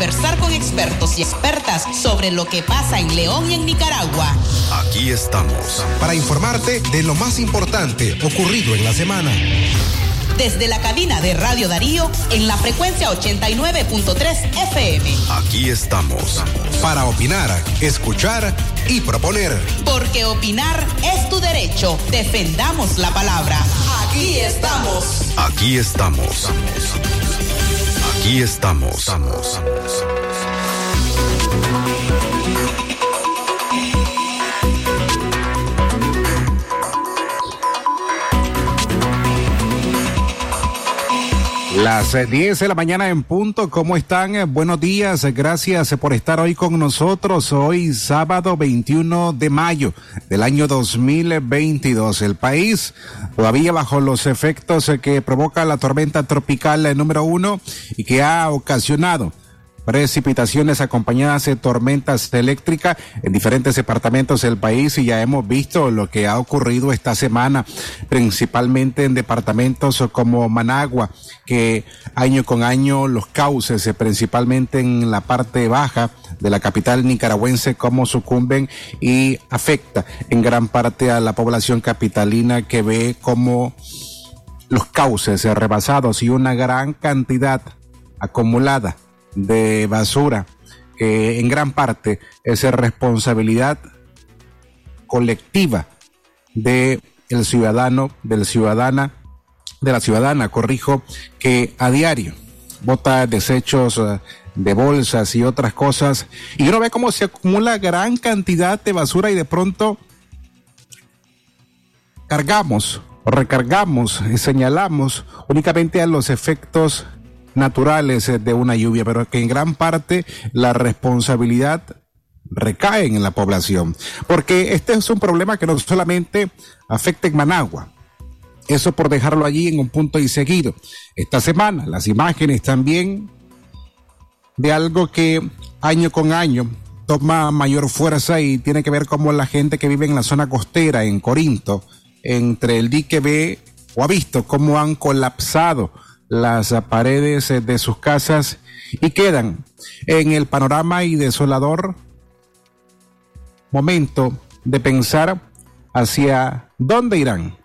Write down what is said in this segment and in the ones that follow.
conversar con expertos y expertas sobre lo que pasa en León y en Nicaragua. Aquí estamos. Para informarte de lo más importante ocurrido en la semana. Desde la cabina de Radio Darío en la frecuencia 89.3 FM. Aquí estamos. Para opinar, escuchar y proponer. Porque opinar es tu derecho. Defendamos la palabra. Aquí estamos. Aquí estamos. Aquí estamos. Las 10 eh, de la mañana en punto, ¿cómo están? Eh, buenos días, gracias por estar hoy con nosotros. Hoy sábado 21 de mayo del año 2022. El país todavía bajo los efectos eh, que provoca la tormenta tropical número uno y que ha ocasionado precipitaciones acompañadas de tormentas eléctricas en diferentes departamentos del país y ya hemos visto lo que ha ocurrido esta semana, principalmente en departamentos como Managua, que año con año los cauces, eh, principalmente en la parte baja de la capital nicaragüense, como sucumben y afecta en gran parte a la población capitalina que ve como los cauces rebasados y una gran cantidad acumulada de basura, que en gran parte es responsabilidad colectiva de el ciudadano, del ciudadana, de la ciudadana, corrijo, que a diario bota desechos eh, de bolsas y otras cosas, y uno ve cómo se acumula gran cantidad de basura y de pronto cargamos o recargamos y señalamos únicamente a los efectos naturales eh, de una lluvia, pero que en gran parte la responsabilidad recae en la población, porque este es un problema que no solamente afecta en Managua, eso por dejarlo allí en un punto y seguido. Esta semana las imágenes también de algo que año con año toma mayor fuerza y tiene que ver como la gente que vive en la zona costera, en Corinto, entre el dique B, o ha visto cómo han colapsado las paredes de sus casas y quedan en el panorama y desolador momento de pensar hacia dónde irán,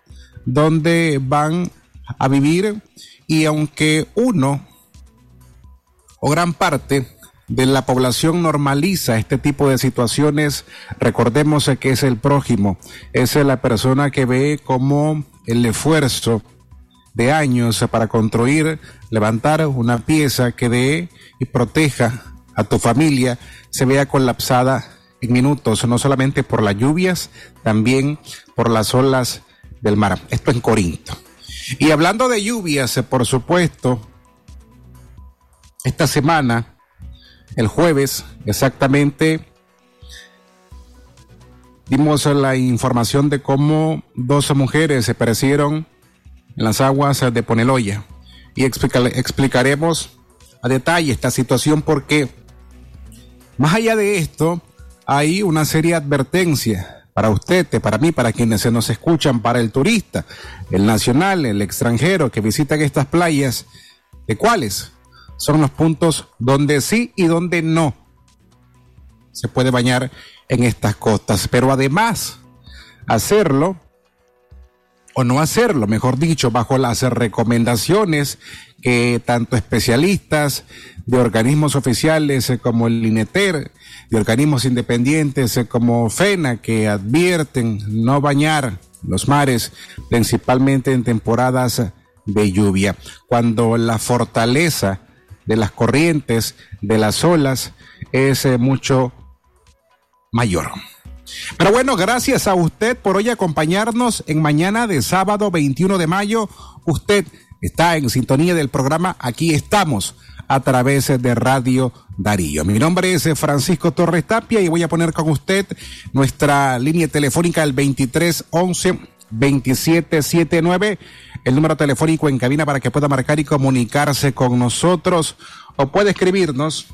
dónde van a vivir y aunque uno o gran parte de la población normaliza este tipo de situaciones, recordemos que es el prójimo, es la persona que ve como el esfuerzo de años para construir, levantar una pieza que dé y proteja a tu familia se vea colapsada en minutos, no solamente por las lluvias, también por las olas del mar. Esto en Corinto. Y hablando de lluvias, por supuesto, esta semana, el jueves, exactamente, dimos la información de cómo dos mujeres se perecieron en las aguas de Poneloya. Y explicaremos a detalle esta situación porque más allá de esto hay una seria advertencia para usted, para mí, para quienes se nos escuchan, para el turista, el nacional, el extranjero que visitan estas playas, de cuáles son los puntos donde sí y donde no se puede bañar en estas costas. Pero además, hacerlo o no hacerlo, mejor dicho, bajo las recomendaciones que tanto especialistas de organismos oficiales eh, como el INETER, de organismos independientes eh, como FENA, que advierten no bañar los mares, principalmente en temporadas de lluvia, cuando la fortaleza de las corrientes, de las olas, es eh, mucho mayor. Pero bueno, gracias a usted por hoy acompañarnos en mañana de sábado 21 de mayo. Usted está en sintonía del programa Aquí estamos a través de Radio Darío. Mi nombre es Francisco Torres Tapia y voy a poner con usted nuestra línea telefónica el 2311 2779, el número telefónico en cabina para que pueda marcar y comunicarse con nosotros o puede escribirnos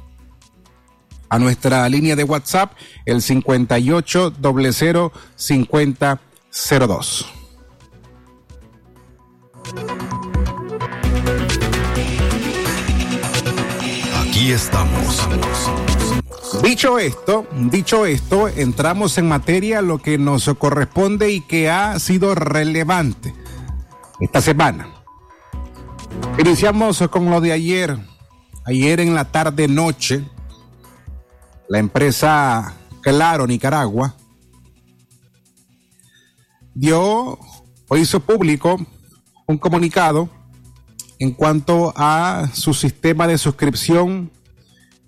a nuestra línea de WhatsApp, el 58 00 5002. Aquí estamos. Dicho esto, dicho esto, entramos en materia lo que nos corresponde y que ha sido relevante esta semana. Iniciamos con lo de ayer. Ayer en la tarde noche, la empresa Claro Nicaragua dio o hizo público un comunicado en cuanto a su sistema de suscripción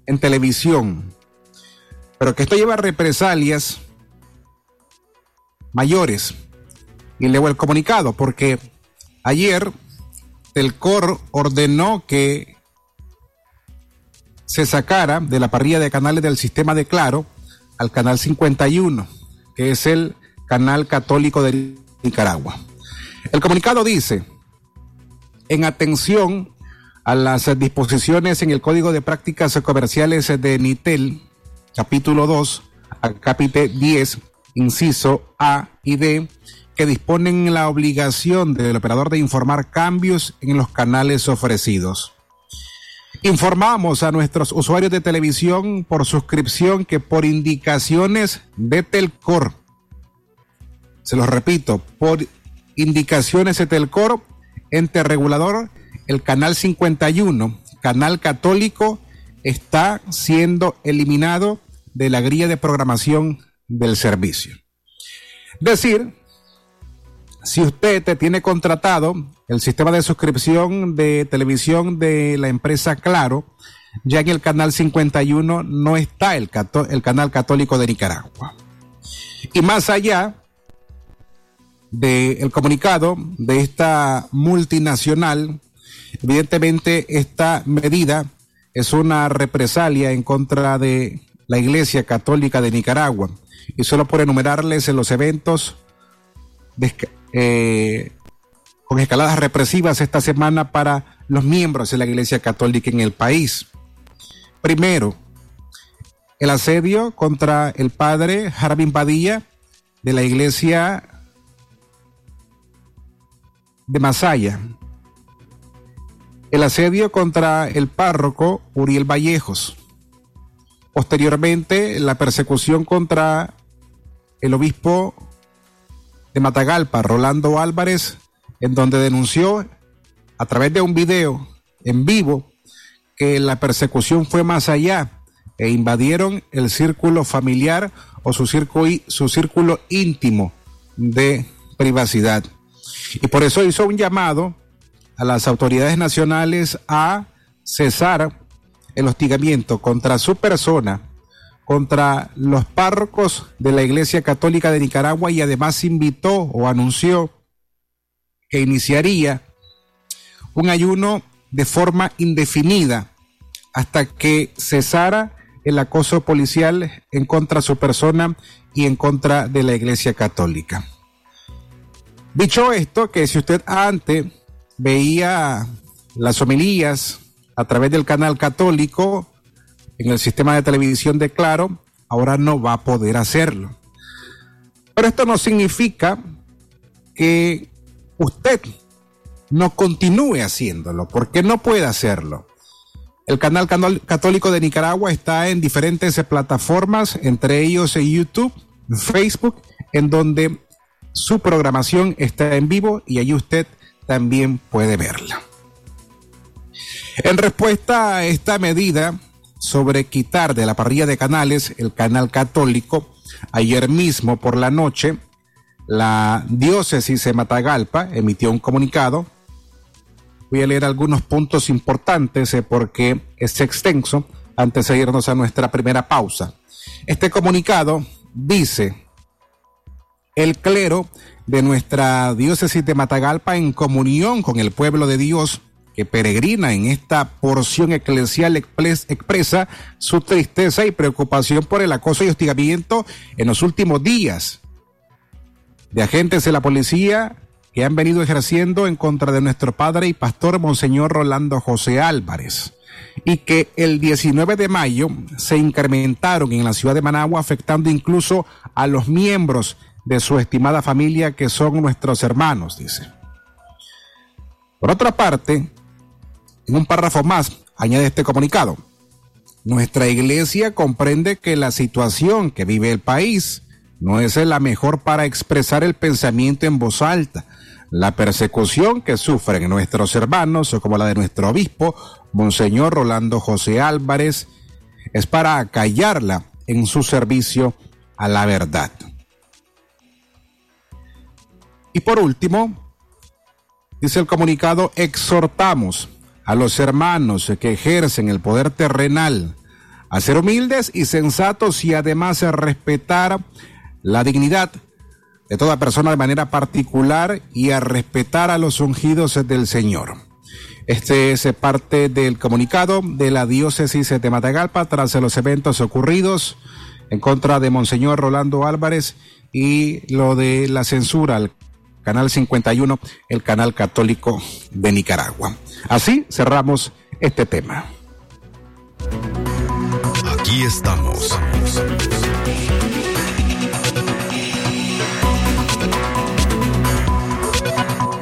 en televisión. Pero que esto lleva represalias mayores. Y leo el comunicado porque ayer el COR ordenó que se sacara de la parrilla de canales del sistema de Claro al canal 51, que es el canal católico de Nicaragua. El comunicado dice, en atención a las disposiciones en el Código de Prácticas Comerciales de NITEL, capítulo 2, capítulo 10, inciso A y D, que disponen la obligación del operador de informar cambios en los canales ofrecidos. Informamos a nuestros usuarios de televisión por suscripción que por indicaciones de Telcor, se los repito, por indicaciones de Telcor, ente regulador, el canal 51, canal católico, está siendo eliminado de la grilla de programación del servicio. Decir, si usted tiene contratado el sistema de suscripción de televisión de la empresa Claro, ya en el canal 51 no está el, el canal católico de Nicaragua. Y más allá, del comunicado de esta multinacional, evidentemente esta medida es una represalia en contra de la Iglesia Católica de Nicaragua. Y solo por enumerarles en los eventos eh, con escaladas represivas esta semana para los miembros de la Iglesia Católica en el país. Primero, el asedio contra el padre Jarbín Padilla de la Iglesia de Masaya. El asedio contra el párroco Uriel Vallejos. Posteriormente, la persecución contra el obispo de Matagalpa, Rolando Álvarez, en donde denunció a través de un video en vivo que la persecución fue más allá e invadieron el círculo familiar o su círculo, su círculo íntimo de privacidad. Y por eso hizo un llamado a las autoridades nacionales a cesar el hostigamiento contra su persona, contra los párrocos de la Iglesia Católica de Nicaragua y además invitó o anunció que iniciaría un ayuno de forma indefinida hasta que cesara el acoso policial en contra de su persona y en contra de la Iglesia Católica. Dicho esto, que si usted antes veía las homilías a través del canal católico en el sistema de televisión de Claro, ahora no va a poder hacerlo. Pero esto no significa que usted no continúe haciéndolo, porque no puede hacerlo. El canal católico de Nicaragua está en diferentes plataformas, entre ellos en YouTube, Facebook, en donde su programación está en vivo y allí usted también puede verla. En respuesta a esta medida sobre quitar de la parrilla de canales el canal católico, ayer mismo por la noche, la diócesis de Matagalpa emitió un comunicado. Voy a leer algunos puntos importantes eh, porque es extenso antes de irnos a nuestra primera pausa. Este comunicado dice, el clero de nuestra diócesis de Matagalpa en comunión con el pueblo de Dios que peregrina en esta porción eclesial expresa su tristeza y preocupación por el acoso y hostigamiento en los últimos días de agentes de la policía que han venido ejerciendo en contra de nuestro padre y pastor Monseñor Rolando José Álvarez y que el 19 de mayo se incrementaron en la ciudad de Managua afectando incluso a los miembros de su estimada familia que son nuestros hermanos, dice. Por otra parte, en un párrafo más, añade este comunicado. nuestra iglesia comprende que la situación que vive el país no es la mejor para expresar el pensamiento en voz alta. La persecución que sufren nuestros hermanos, como la de nuestro obispo, Monseñor Rolando José Álvarez, es para callarla en su servicio a la verdad. Y por último, dice el comunicado, exhortamos a los hermanos que ejercen el poder terrenal a ser humildes y sensatos y además a respetar la dignidad de toda persona de manera particular y a respetar a los ungidos del Señor. Este es parte del comunicado de la diócesis de Matagalpa tras los eventos ocurridos en contra de Monseñor Rolando Álvarez y lo de la censura al Canal 51, el canal católico de Nicaragua. Así cerramos este tema. Aquí estamos.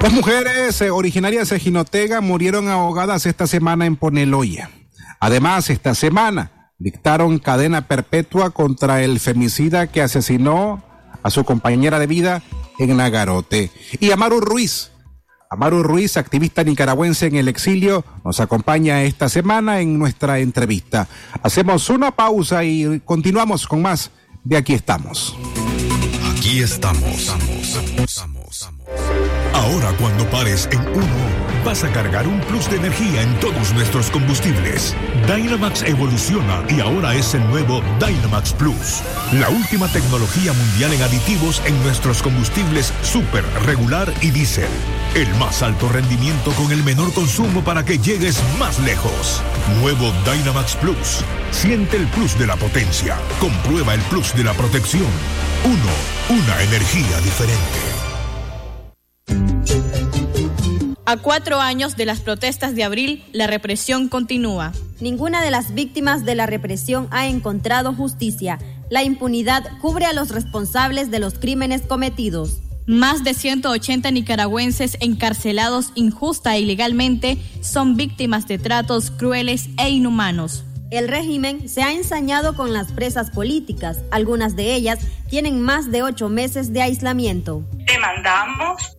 Dos mujeres eh, originarias de Jinotega murieron ahogadas esta semana en Poneloya. Además, esta semana dictaron cadena perpetua contra el femicida que asesinó a su compañera de vida en Nagarote. Y Amaru Ruiz, Amaru Ruiz, activista nicaragüense en el exilio, nos acompaña esta semana en nuestra entrevista. Hacemos una pausa y continuamos con más de Aquí estamos. Aquí estamos. Ahora cuando pares en uno, vas a cargar un plus de energía en todos nuestros combustibles. Dynamax evoluciona y ahora es el nuevo Dynamax Plus. La última tecnología mundial en aditivos en nuestros combustibles super, regular y diésel. El más alto rendimiento con el menor consumo para que llegues más lejos. Nuevo Dynamax Plus. Siente el plus de la potencia. Comprueba el plus de la protección. Uno, una energía diferente. A cuatro años de las protestas de abril, la represión continúa. Ninguna de las víctimas de la represión ha encontrado justicia. La impunidad cubre a los responsables de los crímenes cometidos. Más de 180 nicaragüenses encarcelados injusta e ilegalmente son víctimas de tratos crueles e inhumanos. El régimen se ha ensañado con las presas políticas. Algunas de ellas tienen más de ocho meses de aislamiento. Demandamos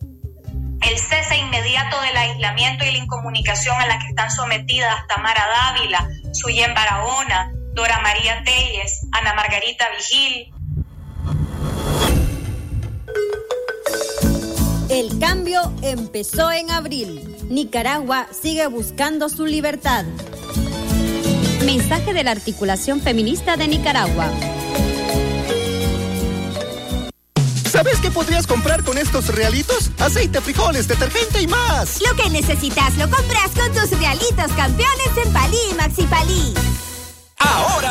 el cese inmediato del aislamiento y la incomunicación a la que están sometidas Tamara Dávila, Suyen Barahona, Dora María Telles, Ana Margarita Vigil. El cambio empezó en abril. Nicaragua sigue buscando su libertad. Mensaje de la Articulación Feminista de Nicaragua. ¿Sabes qué podrías comprar con estos realitos? Aceite, frijoles, detergente y más. Lo que necesitas lo compras con tus realitos campeones en Palí Maxi Palí. Ahora,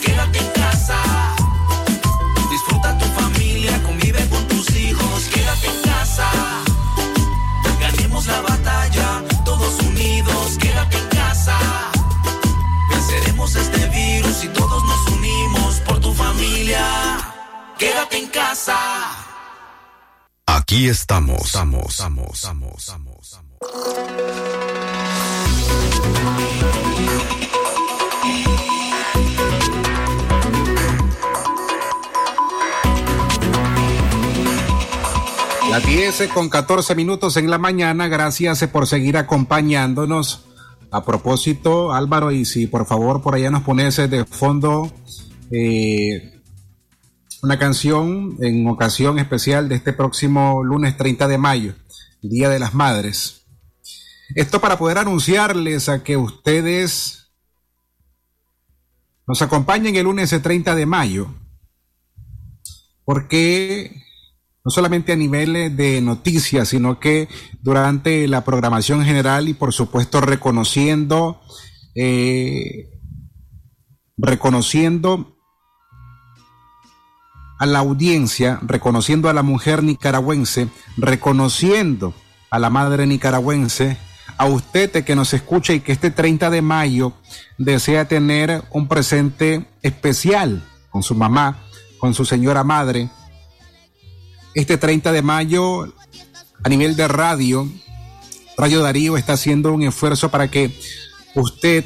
quédate en casa. Disfruta tu familia, convive con tus hijos, quédate en casa. Ganemos la batalla, todos unidos, quédate en casa. Venceremos este virus y todos nos unimos por tu familia. Quédate en casa. Aquí estamos. Estamos, estamos, estamos, estamos. Las 10 con 14 minutos en la mañana. Gracias por seguir acompañándonos. A propósito, Álvaro, y si por favor por allá nos pones de fondo eh, una canción en ocasión especial de este próximo lunes 30 de mayo, Día de las Madres. Esto para poder anunciarles a que ustedes nos acompañen el lunes 30 de mayo, porque no solamente a nivel de noticias, sino que durante la programación general y por supuesto reconociendo, eh, reconociendo a la audiencia, reconociendo a la mujer nicaragüense, reconociendo a la madre nicaragüense, a usted que nos escucha y que este 30 de mayo desea tener un presente especial con su mamá, con su señora madre. Este 30 de mayo, a nivel de radio, Radio Darío está haciendo un esfuerzo para que usted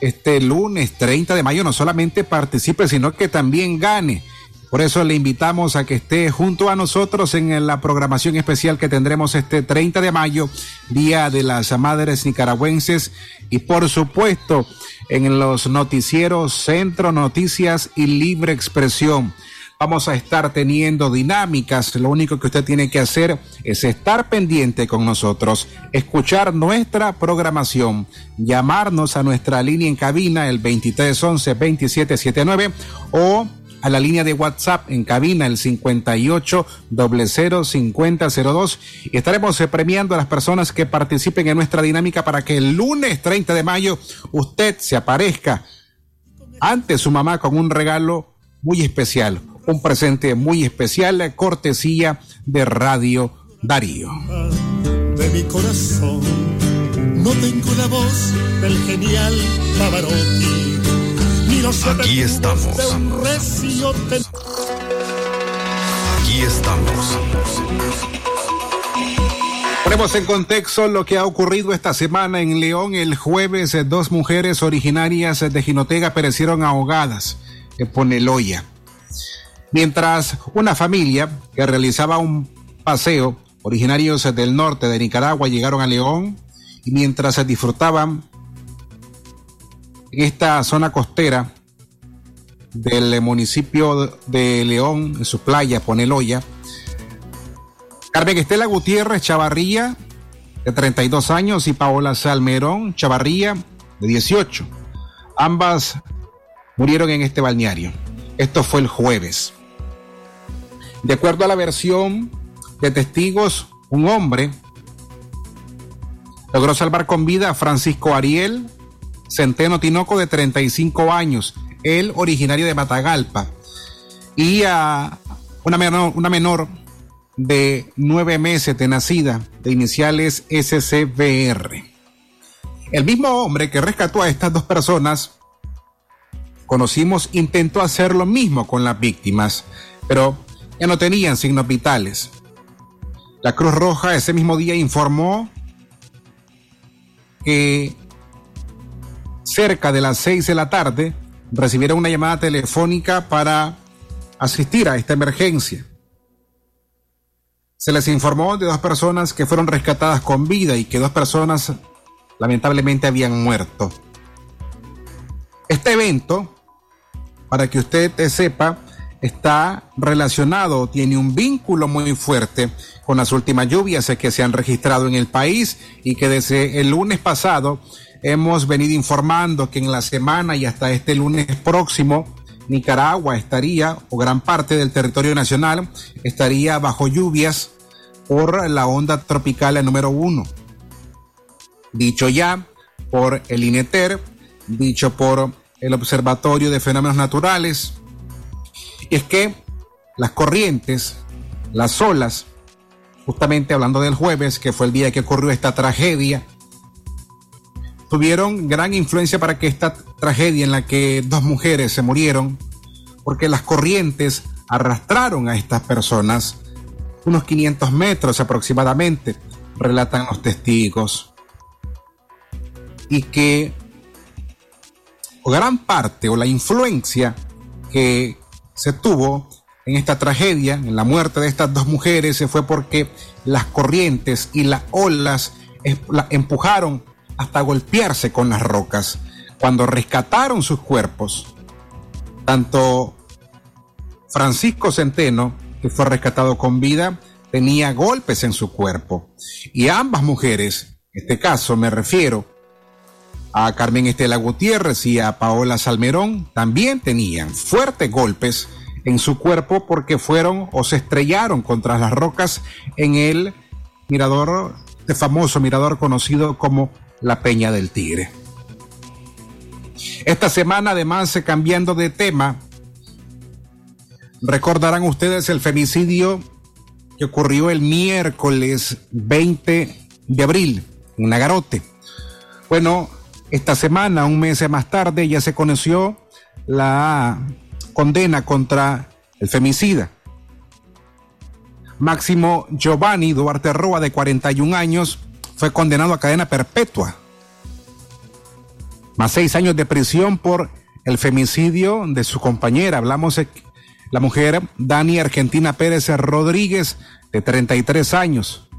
este lunes 30 de mayo no solamente participe, sino que también gane por eso le invitamos a que esté junto a nosotros en la programación especial que tendremos este 30 de mayo, Día de las Madres Nicaragüenses, y por supuesto en los noticieros Centro Noticias y Libre Expresión. Vamos a estar teniendo dinámicas. Lo único que usted tiene que hacer es estar pendiente con nosotros, escuchar nuestra programación, llamarnos a nuestra línea en cabina el 2311-2779 o a la línea de WhatsApp en cabina el 58 5002 y estaremos eh, premiando a las personas que participen en nuestra dinámica para que el lunes 30 de mayo usted se aparezca ante su mamá con un regalo muy especial, un presente muy especial, cortesía de Radio Darío. De mi corazón, no tengo la voz del genial Pavarotti Aquí estamos. Aquí estamos. Ponemos en contexto lo que ha ocurrido esta semana en León. El jueves, dos mujeres originarias de Jinotega perecieron ahogadas en Poneloya. Mientras una familia que realizaba un paseo, originarios del norte de Nicaragua, llegaron a León y mientras se disfrutaban en esta zona costera del municipio de León, en su playa, Poneloya. Carmen Estela Gutiérrez Chavarría, de 32 años, y Paola Salmerón Chavarría, de 18. Ambas murieron en este balneario. Esto fue el jueves. De acuerdo a la versión de testigos, un hombre logró salvar con vida a Francisco Ariel, Centeno Tinoco de 35 años, él originario de Matagalpa, y a una menor, una menor de nueve meses de nacida, de iniciales SCBR. El mismo hombre que rescató a estas dos personas, conocimos, intentó hacer lo mismo con las víctimas, pero ya no tenían signos vitales. La Cruz Roja ese mismo día informó que cerca de las seis de la tarde, recibieron una llamada telefónica para asistir a esta emergencia. Se les informó de dos personas que fueron rescatadas con vida y que dos personas lamentablemente habían muerto. Este evento, para que usted sepa, está relacionado, tiene un vínculo muy fuerte con las últimas lluvias que se han registrado en el país y que desde el lunes pasado hemos venido informando que en la semana y hasta este lunes próximo, Nicaragua estaría, o gran parte del territorio nacional, estaría bajo lluvias por la onda tropical número uno. Dicho ya por el INETER, dicho por el Observatorio de Fenómenos Naturales, y es que las corrientes, las olas, justamente hablando del jueves, que fue el día que ocurrió esta tragedia, tuvieron gran influencia para que esta tragedia en la que dos mujeres se murieron, porque las corrientes arrastraron a estas personas unos 500 metros aproximadamente, relatan los testigos, y que gran parte o la influencia que se tuvo en esta tragedia, en la muerte de estas dos mujeres, se fue porque las corrientes y las olas empujaron hasta golpearse con las rocas. Cuando rescataron sus cuerpos, tanto Francisco Centeno, que fue rescatado con vida, tenía golpes en su cuerpo. Y ambas mujeres, en este caso me refiero a Carmen Estela Gutiérrez y a Paola Salmerón, también tenían fuertes golpes en su cuerpo porque fueron o se estrellaron contra las rocas en el mirador, este famoso mirador conocido como la Peña del Tigre. Esta semana, además, cambiando de tema, recordarán ustedes el femicidio que ocurrió el miércoles 20 de abril en Nagarote. Bueno, esta semana, un mes más tarde, ya se conoció la condena contra el femicida. Máximo Giovanni Duarte Roa, de 41 años, fue condenado a cadena perpetua, más seis años de prisión por el femicidio de su compañera. Hablamos de la mujer Dani Argentina Pérez Rodríguez, de 33 años.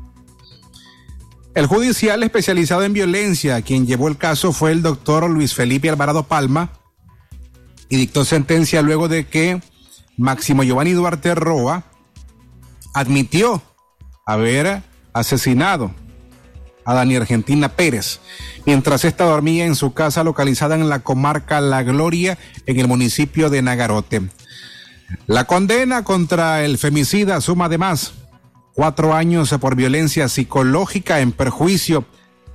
El judicial especializado en violencia, quien llevó el caso, fue el doctor Luis Felipe Alvarado Palma y dictó sentencia luego de que Máximo Giovanni Duarte Roa admitió haber asesinado a Dani Argentina Pérez, mientras esta dormía en su casa localizada en la comarca La Gloria, en el municipio de Nagarote. La condena contra el femicida suma además cuatro años por violencia psicológica en perjuicio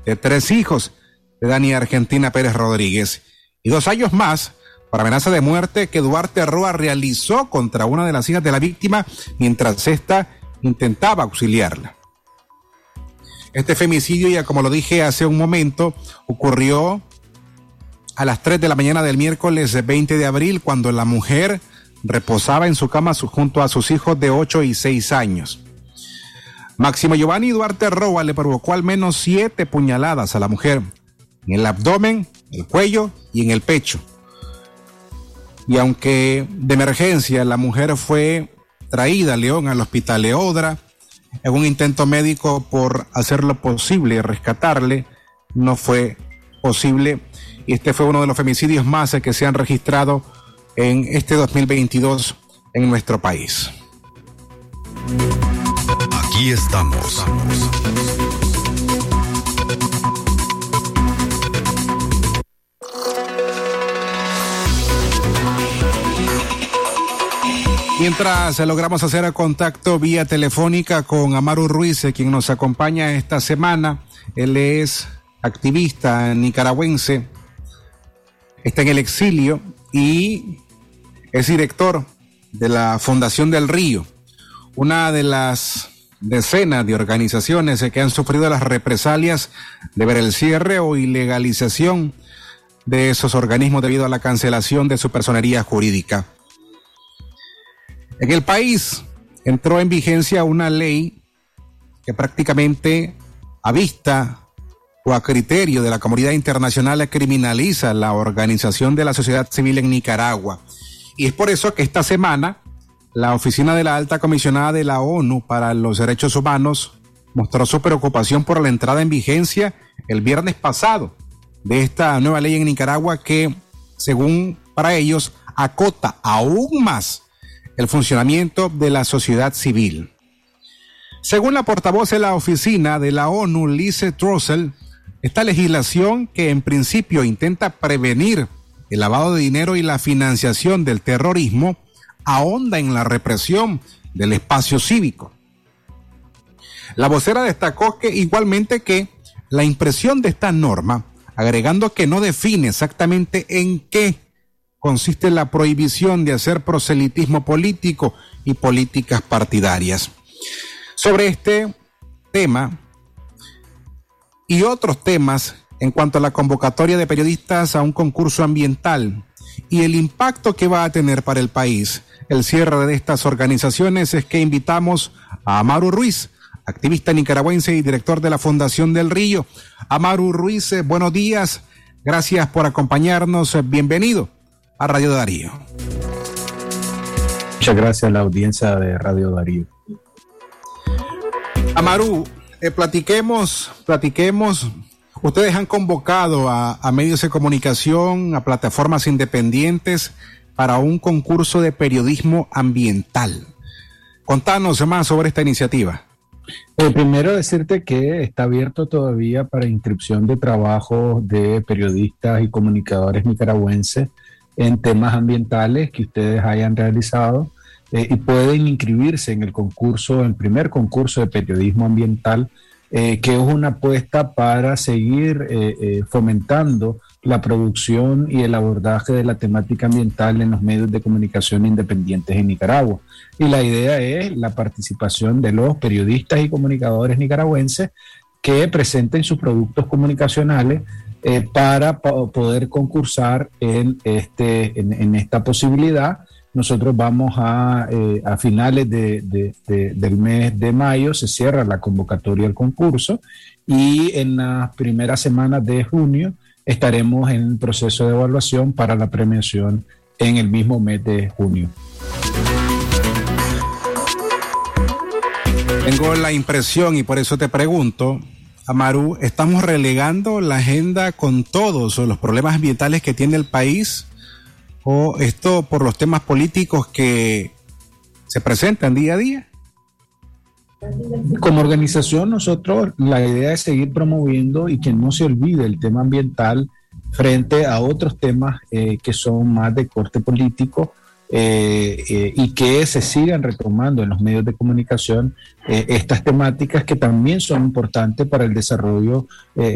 de tres hijos de Dani Argentina Pérez Rodríguez y dos años más por amenaza de muerte que Duarte Roa realizó contra una de las hijas de la víctima mientras ésta intentaba auxiliarla. Este femicidio, ya como lo dije hace un momento, ocurrió a las 3 de la mañana del miércoles 20 de abril cuando la mujer reposaba en su cama junto a sus hijos de 8 y 6 años. Máximo Giovanni Duarte Roa le provocó al menos siete puñaladas a la mujer en el abdomen, el cuello y en el pecho. Y aunque de emergencia la mujer fue traída a León al hospital Leodra, en un intento médico por hacer lo posible rescatarle, no fue posible. Y este fue uno de los femicidios más que se han registrado en este 2022 en nuestro país. Aquí estamos. Mientras logramos hacer contacto vía telefónica con Amaru Ruiz, quien nos acompaña esta semana, él es activista nicaragüense, está en el exilio y es director de la Fundación del Río, una de las decenas de organizaciones que han sufrido las represalias de ver el cierre o ilegalización de esos organismos debido a la cancelación de su personería jurídica. En el país entró en vigencia una ley que prácticamente a vista o a criterio de la comunidad internacional criminaliza la organización de la sociedad civil en Nicaragua. Y es por eso que esta semana la oficina de la alta comisionada de la ONU para los Derechos Humanos mostró su preocupación por la entrada en vigencia el viernes pasado de esta nueva ley en Nicaragua que, según para ellos, acota aún más el funcionamiento de la sociedad civil. Según la portavoz de la oficina de la ONU, Lise Drossel, esta legislación que en principio intenta prevenir el lavado de dinero y la financiación del terrorismo ahonda en la represión del espacio cívico. La vocera destacó que igualmente que la impresión de esta norma, agregando que no define exactamente en qué consiste la prohibición de hacer proselitismo político y políticas partidarias. Sobre este tema y otros temas en cuanto a la convocatoria de periodistas a un concurso ambiental y el impacto que va a tener para el país el cierre de estas organizaciones es que invitamos a Amaru Ruiz, activista nicaragüense y director de la Fundación del Río. Amaru Ruiz, eh, buenos días. Gracias por acompañarnos. Bienvenido a Radio Darío. Muchas gracias a la audiencia de Radio Darío. Amaru, eh, platiquemos, platiquemos. Ustedes han convocado a, a medios de comunicación, a plataformas independientes para un concurso de periodismo ambiental. Contanos más sobre esta iniciativa. Eh, primero decirte que está abierto todavía para inscripción de trabajos de periodistas y comunicadores nicaragüenses en temas ambientales que ustedes hayan realizado eh, y pueden inscribirse en el concurso, el primer concurso de periodismo ambiental, eh, que es una apuesta para seguir fomentando la producción y el abordaje de la temática ambiental en los medios de comunicación independientes en Nicaragua. Y la idea es la participación de los periodistas y comunicadores nicaragüenses que presenten sus productos comunicacionales eh, para poder concursar en, este, en, esta posibilidad. Nosotros vamos a, eh, a finales de, del mes de mayo, se cierra la convocatoria al concurso y en las primeras semanas de junio estaremos en proceso de evaluación para la premiación en el mismo mes de junio. Tengo la impresión y por eso te pregunto, Amaru, ¿estamos relegando la agenda con todos los problemas ambientales que tiene el país? ¿O esto por los temas políticos que se presentan día a día? Como organización, nosotros la idea es seguir promoviendo y que no se olvide el tema ambiental frente a otros temas eh, que son más de corte político eh, eh, y que se sigan retomando en los medios de comunicación estas temáticas que también son importantes para el desarrollo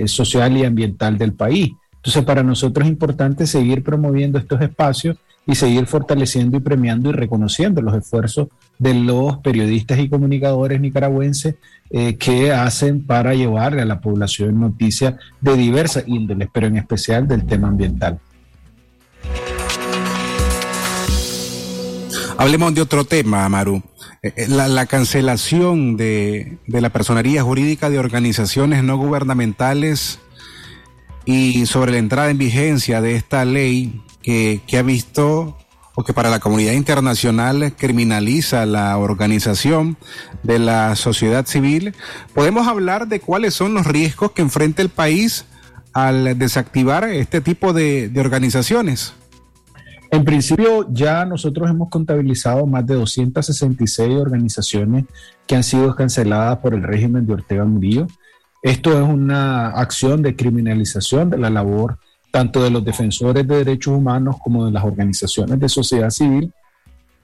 social y ambiental del país. Entonces, para nosotros es importante seguir promoviendo estos espacios y seguir fortaleciendo y premiando y reconociendo los esfuerzos de los periodistas y comunicadores nicaragüenses eh, que hacen para llevarle a la población noticias de diversas índoles, pero en especial del tema ambiental. Hablemos de otro tema, Amaru. Eh, eh, la, cancelación de, de, la personería jurídica de organizaciones no gubernamentales y sobre la entrada en vigencia de esta ley que, ha visto o que para la comunidad internacional criminaliza la organización de la sociedad civil, podemos hablar de cuáles son los riesgos que enfrenta el país al desactivar este tipo de, de organizaciones. En principio, ya nosotros hemos contabilizado más de 266 organizaciones que han sido canceladas por el régimen de Ortega Murillo. Esto es una acción de criminalización de la labor tanto de los defensores de derechos humanos como de las organizaciones de sociedad civil.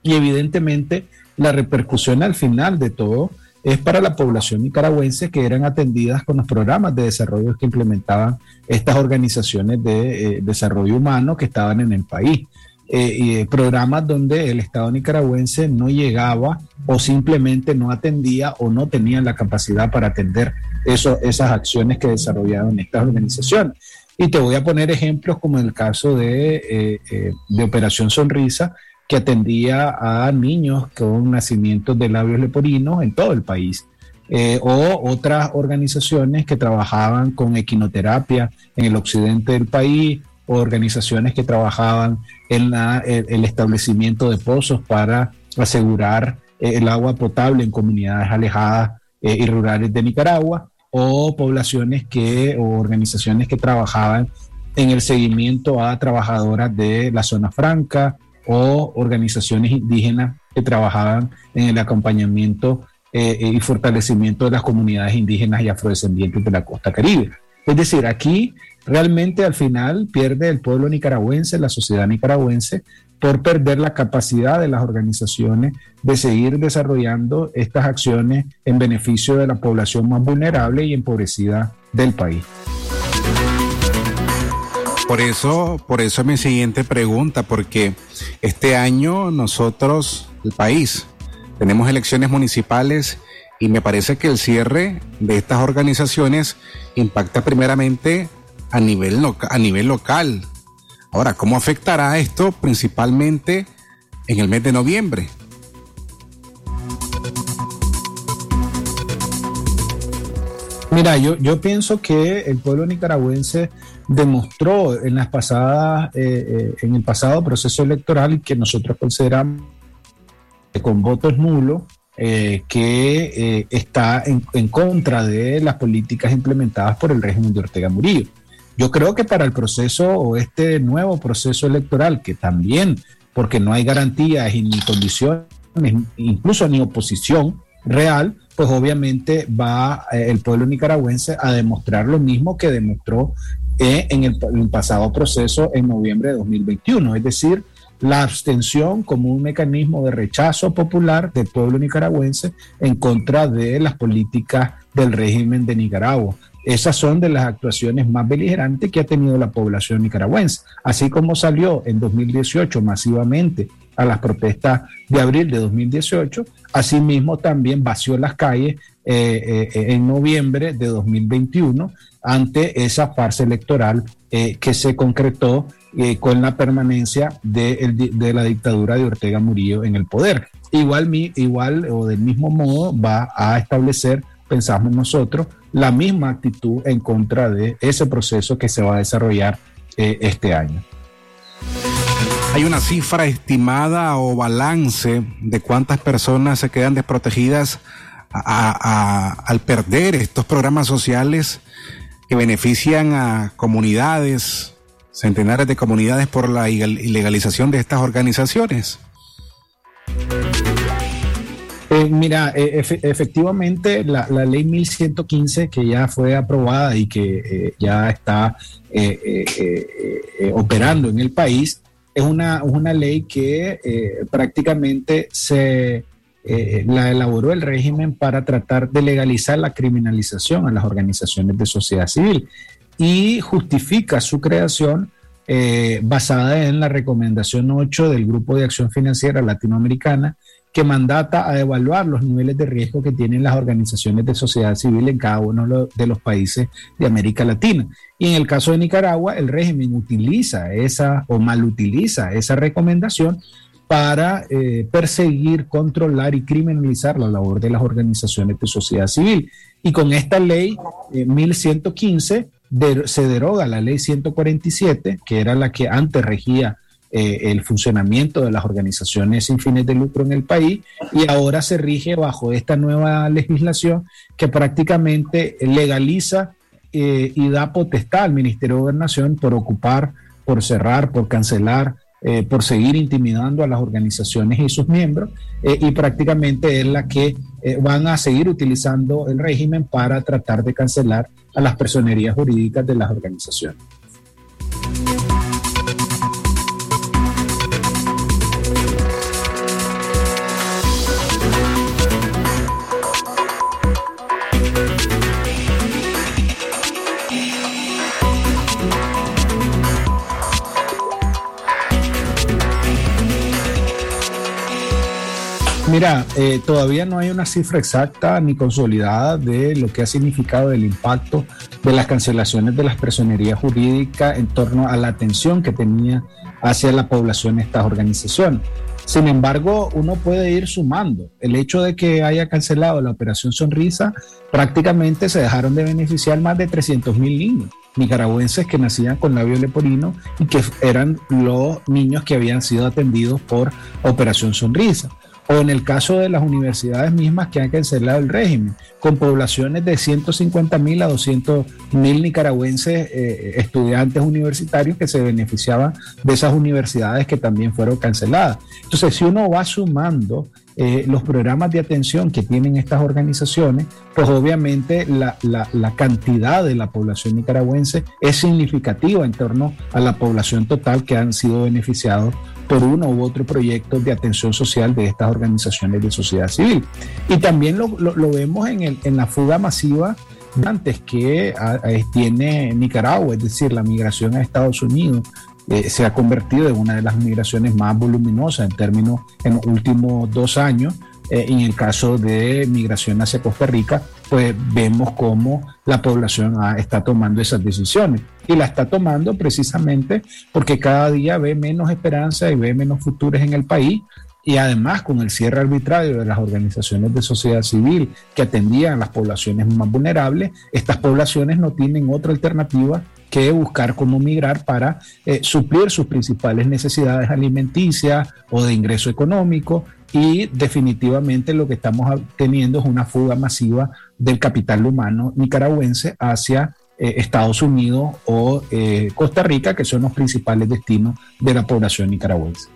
Y evidentemente la repercusión al final de todo es para la población nicaragüense que eran atendidas con los programas de desarrollo que implementaban estas organizaciones de eh, desarrollo humano que estaban en el país. Eh, eh, programas donde el Estado nicaragüense no llegaba o simplemente no atendía o no tenía la capacidad para atender eso, esas acciones que desarrollaban estas organizaciones. Y te voy a poner ejemplos como el caso de, eh, eh, de Operación Sonrisa, que atendía a niños con nacimientos de labios leporinos en todo el país. Eh, o otras organizaciones que trabajaban con equinoterapia en el occidente del país, o organizaciones que trabajaban en el, establecimiento de pozos para asegurar el agua potable en comunidades alejadas y rurales de Nicaragua o poblaciones que, o organizaciones que trabajaban en el seguimiento a trabajadoras de la zona franca o organizaciones indígenas que trabajaban en el acompañamiento eh, y fortalecimiento de las comunidades indígenas y afrodescendientes de la costa caribe. Es decir, aquí realmente al final pierde el pueblo nicaragüense, la sociedad nicaragüense, por perder la capacidad de las organizaciones de seguir desarrollando estas acciones en beneficio de la población más vulnerable y empobrecida del país. Por eso, por eso mi siguiente pregunta, porque este año nosotros, el país, tenemos elecciones municipales y me parece que el cierre de estas organizaciones impacta primeramente a nivel, a nivel local, Ahora, ¿cómo afectará esto principalmente en el mes de noviembre? Mira, yo, yo pienso que el pueblo nicaragüense demostró en las pasadas, eh, eh, en el pasado proceso electoral que nosotros consideramos con votos nulos, eh, que está en, en, contra de las políticas implementadas por el régimen de Ortega Murillo. Yo creo que para el proceso o este nuevo proceso electoral, que también porque no hay garantías ni condiciones, incluso ni oposición real, pues obviamente va eh, el pueblo nicaragüense a demostrar lo mismo que demostró eh, en el, pasado proceso en noviembre de 2021, es decir, la abstención como un mecanismo de rechazo popular del pueblo nicaragüense en contra de las políticas del régimen de Nicaragua. Esas son de las actuaciones más beligerantes que ha tenido la población nicaragüense. Así como salió en 2018 masivamente a las protestas de abril de 2018, asimismo también vació las calles eh, eh, en noviembre de 2021 ante esa farsa electoral eh, que se concretó con la permanencia de, la dictadura de Ortega Murillo en el poder. Igual, igual o del mismo modo va a establecer, pensamos nosotros, la misma actitud en contra de ese proceso que se va a desarrollar este año. ¿Hay una cifra estimada o balance de cuántas personas se quedan desprotegidas al perder estos programas sociales que benefician a comunidades, centenares de comunidades por la ilegalización de estas organizaciones? Eh, mira, eh, efectivamente la, ley 1115 que ya fue aprobada y que eh, ya está operando en el país, es una, una ley que prácticamente se la elaboró el régimen para tratar de legalizar la criminalización a las organizaciones de sociedad civil y justifica su creación basada en la recomendación 8 del Grupo de Acción Financiera Latinoamericana que mandata a evaluar los niveles de riesgo que tienen las organizaciones de sociedad civil en cada uno de los países de América Latina. Y en el caso de Nicaragua, el régimen utiliza esa o mal utiliza esa recomendación para eh, perseguir, controlar y criminalizar la labor de las organizaciones de sociedad civil. Y con esta ley 1115 eh, se deroga la ley 147, que era la que antes regía eh, el funcionamiento de las organizaciones sin fines de lucro en el país y ahora se rige bajo esta nueva legislación que prácticamente legaliza eh, y da potestad al Ministerio de Gobernación por ocupar, por cerrar, por cancelar, eh, por seguir intimidando a las organizaciones y sus miembros y prácticamente es la que van a seguir utilizando el régimen para tratar de cancelar a las personerías jurídicas de las organizaciones. Mira, eh, todavía no hay una cifra exacta ni consolidada de lo que ha significado el impacto de las cancelaciones de las personerías jurídicas en torno a la atención que tenía hacia la población estas organizaciones. Sin embargo, uno puede ir sumando. El hecho de que haya cancelado la operación Sonrisa, prácticamente se dejaron de beneficiar más de 300 mil niños nicaragüenses que nacían con labio leporino y que eran los niños que habían sido atendidos por Operación Sonrisa o en el caso de las universidades mismas que han cancelado el régimen, con poblaciones de 150 mil a 200 mil nicaragüenses eh, estudiantes universitarios que se beneficiaban de esas universidades que también fueron canceladas. Entonces, si uno va sumando eh, los programas de atención que tienen estas organizaciones, pues obviamente la, la, cantidad de la población nicaragüense es significativa en torno a la población total que han sido beneficiados por uno u otro proyecto de atención social de estas organizaciones de sociedad civil. Y también lo, lo, vemos en, el, en la fuga masiva antes que tiene Nicaragua, es decir, la migración a Estados Unidos, eh, se ha convertido en una de las migraciones más voluminosas en términos en los últimos dos años. Eh, en el caso de migración hacia Costa Rica, pues vemos cómo la población está tomando esas decisiones. Y la está tomando precisamente porque cada día ve menos esperanza y ve menos futuros en el país. Y además con el cierre arbitrario de las organizaciones de sociedad civil que atendían a las poblaciones más vulnerables, estas poblaciones no tienen otra alternativa que buscar cómo migrar para eh, suplir sus principales necesidades alimenticias o de ingreso económico y definitivamente lo que estamos teniendo es una fuga masiva del capital humano nicaragüense hacia eh, Estados Unidos o eh, Costa Rica, que son los principales destinos de la población nicaragüense.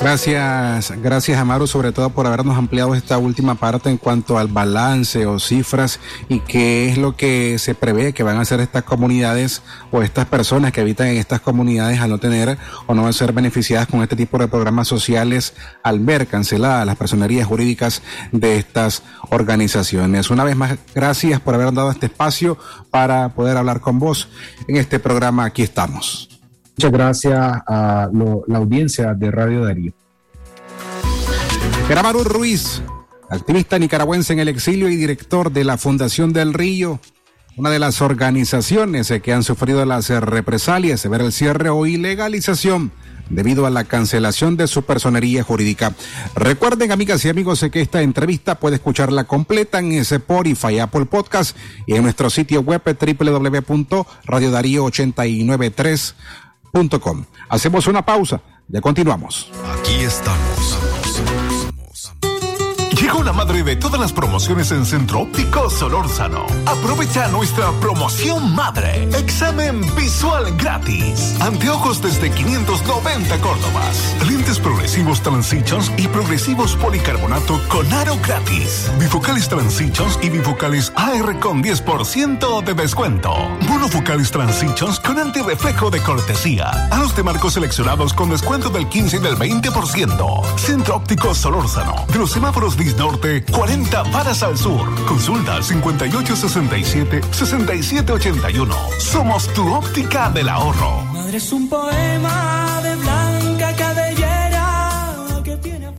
Gracias, gracias Amaru, sobre todo por habernos ampliado esta última parte en cuanto al balance o cifras y qué es lo que se prevé que van a hacer estas comunidades o estas personas que habitan en estas comunidades al no tener o no ser beneficiadas con este tipo de programas sociales al ver canceladas las personerías jurídicas de estas organizaciones. Una vez más, gracias por haber dado este espacio para poder hablar con vos en este programa. Aquí estamos. Muchas gracias a la audiencia de Radio Darío. Gramaru Ruiz, activista nicaragüense en el exilio y director de la Fundación del Río, una de las organizaciones que han sufrido las represalias de ver el cierre o ilegalización debido a la cancelación de su personería jurídica. Recuerden, amigas y amigos, que esta entrevista puede escucharla completa en Spotify, Apple Podcast y en nuestro sitio web www.radiodarío893 Hacemos una pausa, ya continuamos. Aquí estamos. Llegó la madre de todas las promociones en Centro Óptico Solórzano. Aprovecha nuestra promoción madre. Examen visual gratis. Anteojos desde 590 Córdobas. Lentes progresivos Transitions y progresivos policarbonato con aro gratis. Bifocales Transitions y bifocales AR con 10% de descuento. Monofocales Transitions con antirreflejo de cortesía. A los de marcos seleccionados con descuento del 15 y del 20%. Centro Óptico Solórzano. De los semáforos Norte, 40 varas al sur. Consulta al 5867-6781. Somos tu óptica del ahorro. Madre es un poema de blanca cabellera que tiene...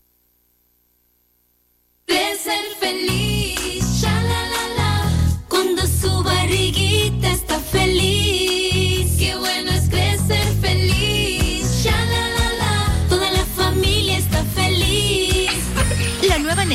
De ser feliz, ya la la la, cuando su barriguita está feliz.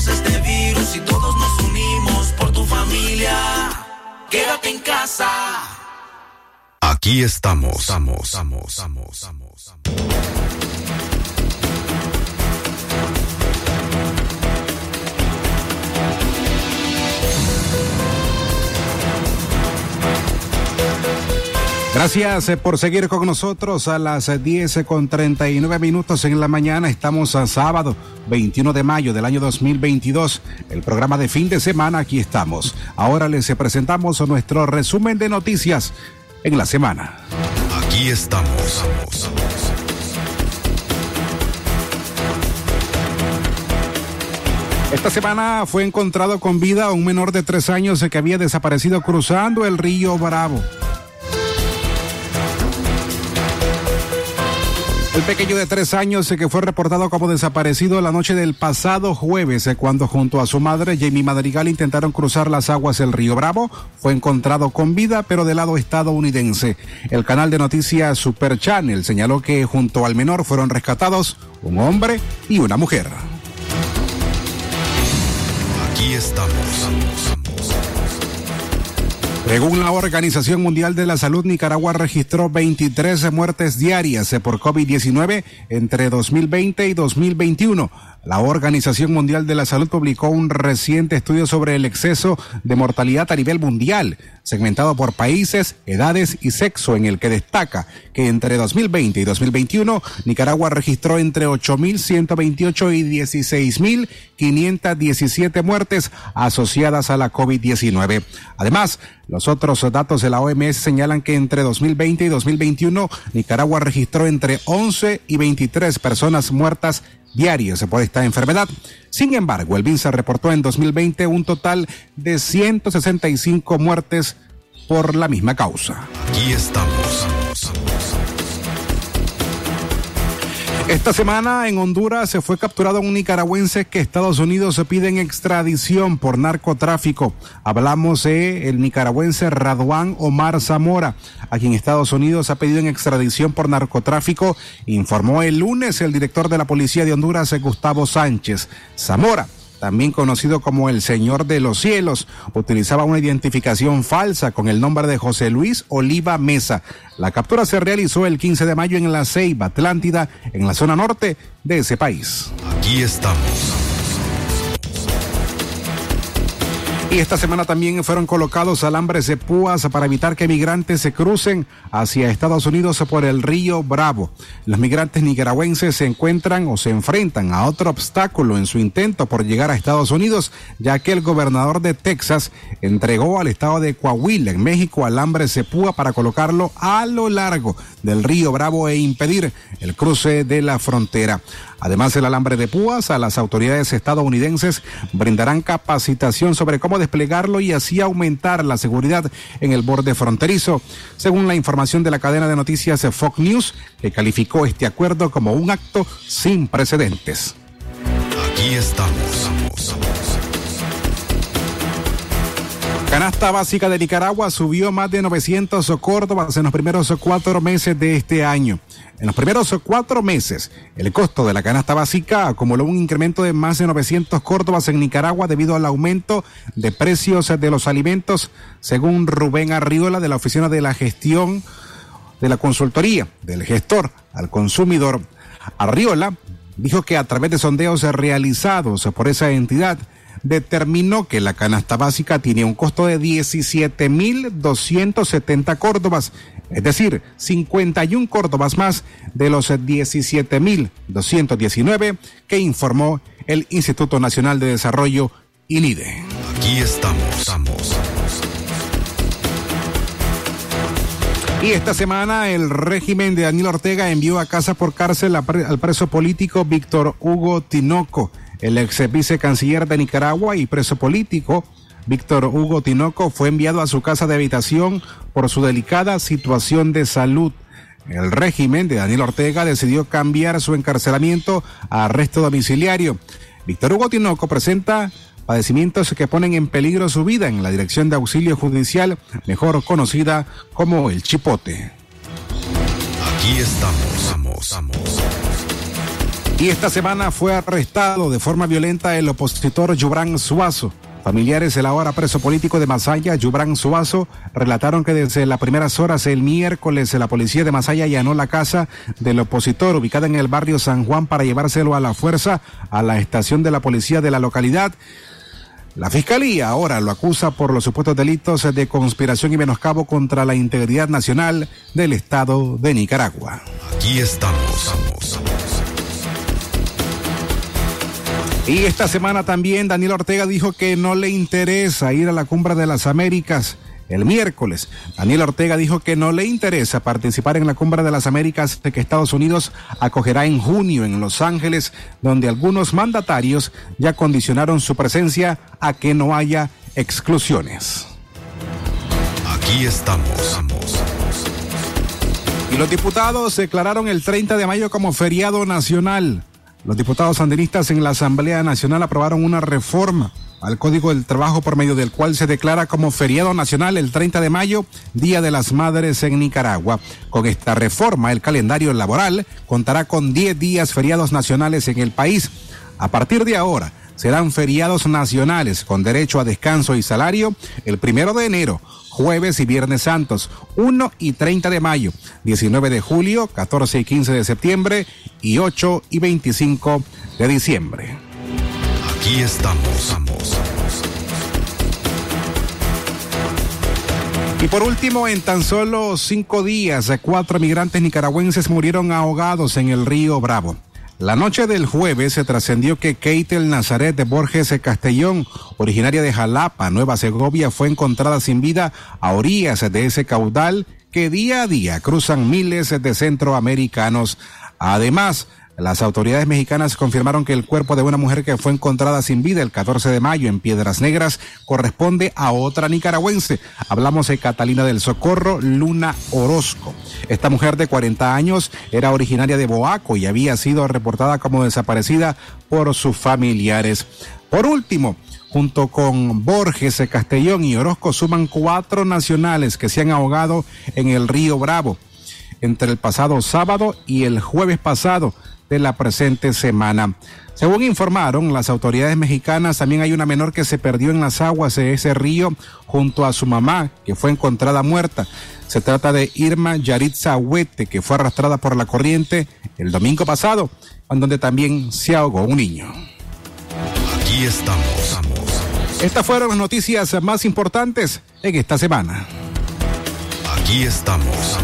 Venceremos este virus y todos nos unimos por tu familia. Quédate en casa. Aquí estamos. Estamos, estamos, estamos, estamos. Gracias eh, por seguir con nosotros a las 10 eh, con 39 minutos en la mañana. Estamos a sábado 21 de mayo del año 2022. El programa de fin de semana, aquí estamos. Ahora les presentamos nuestro resumen de noticias en la semana. Aquí estamos. Esta semana fue encontrado con vida un menor de tres años que había desaparecido cruzando el río Bravo. El pequeño de tres años que fue reportado como desaparecido la noche del pasado jueves, cuando junto a su madre, Jamie Madrigal, intentaron cruzar las aguas del río Bravo, fue encontrado con vida, pero del lado estadounidense. El canal de noticias Super Channel señaló que junto al menor fueron rescatados un hombre y una mujer. Aquí estamos. Según la Organización Mundial de la Salud, Nicaragua registró 23 muertes diarias por COVID-19 entre 2020 y 2021. La Organización Mundial de la Salud publicó un reciente estudio sobre el exceso de mortalidad a nivel mundial, segmentado por países, edades y sexo, en el que destaca que entre 2020 y 2021 Nicaragua registró entre 8.128 y 16.517 muertes asociadas a la COVID-19. Además, los otros datos de la OMS señalan que entre 2020 y 2021 Nicaragua registró entre 11 y 23 personas muertas diarios por esta enfermedad. Sin embargo, el BINSA reportó en 2020 un total de 165 muertes por la misma causa. Aquí estamos. Esta semana en Honduras se fue capturado un nicaragüense que Estados Unidos se pide en extradición por narcotráfico. Hablamos de el nicaragüense Raduán Omar Zamora, a quien Estados Unidos ha pedido en extradición por narcotráfico, informó el lunes el director de la Policía de Honduras, Gustavo Sánchez. Zamora también conocido como el Señor de los Cielos, utilizaba una identificación falsa con el nombre de José Luis Oliva Mesa. La captura se realizó el 15 de mayo en la Ceiba, Atlántida, en la zona norte de ese país. Aquí estamos. Y esta semana también fueron colocados alambres de púas para evitar que migrantes se crucen hacia Estados Unidos por el río Bravo. Los migrantes nicaragüenses se encuentran o se enfrentan a otro obstáculo en su intento por llegar a Estados Unidos, ya que el gobernador de Texas entregó al estado de Coahuila, en México, alambres de púa para colocarlo a lo largo del río Bravo e impedir el cruce de la frontera. Además del alambre de púas, a las autoridades estadounidenses brindarán capacitación sobre cómo desplegarlo y así aumentar la seguridad en el borde fronterizo, según la información de la cadena de noticias Fox News, que calificó este acuerdo como un acto sin precedentes. Canasta básica de Nicaragua subió más de 900 córdobas en los primeros cuatro meses de este año. En los primeros cuatro meses, el costo de la canasta básica acumuló un incremento de más de 900 córdobas en Nicaragua debido al aumento de precios de los alimentos, según Rubén Arriola de la Oficina de la Gestión de la Consultoría del Gestor al Consumidor. Arriola dijo que a través de sondeos realizados por esa entidad, determinó que la canasta básica tiene un costo de 17.270 córdobas, es decir, 51 córdobas más de los 17.219 que informó el Instituto Nacional de Desarrollo, INIDE. Aquí estamos. estamos. Y esta semana el régimen de Daniel Ortega envió a casa por cárcel al preso político Víctor Hugo Tinoco el ex vicecanciller de Nicaragua y preso político, Víctor Hugo Tinoco, fue enviado a su casa de habitación por su delicada situación de salud. El régimen de Daniel Ortega decidió cambiar su encarcelamiento a arresto domiciliario. Víctor Hugo Tinoco presenta padecimientos que ponen en peligro su vida en la Dirección de Auxilio Judicial, mejor conocida como el Chipote. Aquí estamos. estamos. Y esta semana fue arrestado de forma violenta el opositor Yubran Suazo. Familiares del ahora preso político de Masaya, Yubran Suazo, relataron que desde las primeras horas el miércoles la policía de Masaya allanó la casa del opositor ubicada en el barrio San Juan para llevárselo a la fuerza a la estación de la policía de la localidad. La fiscalía ahora lo acusa por los supuestos delitos de conspiración y menoscabo contra la integridad nacional del Estado de Nicaragua. Aquí estamos. Y esta semana también Daniel Ortega dijo que no le interesa ir a la cumbre de las Américas. El miércoles, Daniel Ortega dijo que no le interesa participar en la cumbre de las Américas de que Estados Unidos acogerá en junio en Los Ángeles, donde algunos mandatarios ya condicionaron su presencia a que no haya exclusiones. Aquí estamos. Y los diputados declararon el 30 de mayo como feriado nacional. Los diputados sandinistas en la Asamblea Nacional aprobaron una reforma al Código del Trabajo por medio del cual se declara como feriado nacional el 30 de mayo, Día de las Madres en Nicaragua. Con esta reforma, el calendario laboral contará con 10 días feriados nacionales en el país. A partir de ahora, serán feriados nacionales con derecho a descanso y salario el primero de enero, jueves y viernes santos, 1 y 30 de mayo, 19 de julio, 14 y 15 de septiembre y 8 y 25 de diciembre. Aquí estamos. Y por último, en tan solo cinco días, cuatro migrantes nicaragüenses murieron ahogados en el río Bravo. La noche del jueves se trascendió que Keitel Nazaret de Borges Castellón, originaria de Jalapa, Nueva Segovia, fue encontrada sin vida a orillas de ese caudal que día a día cruzan miles de centroamericanos. Además, las autoridades mexicanas confirmaron que el cuerpo de una mujer que fue encontrada sin vida el 14 de mayo en Piedras Negras corresponde a otra nicaragüense. Hablamos de Catalina del Socorro Luna Orozco. Esta mujer de 40 años era originaria de Boaco y había sido reportada como desaparecida por sus familiares. Por último, junto con Borges, Castellón y Orozco, suman cuatro nacionales que se han ahogado en el río Bravo entre el pasado sábado y el jueves pasado de la presente semana. Según informaron las autoridades mexicanas, también hay una menor que se perdió en las aguas de ese río junto a su mamá, que fue encontrada muerta. Se trata de Irma Yaritza Huete, que fue arrastrada por la corriente el domingo pasado, en donde también se ahogó un niño. Aquí estamos. Estas fueron las noticias más importantes en esta semana. Aquí estamos.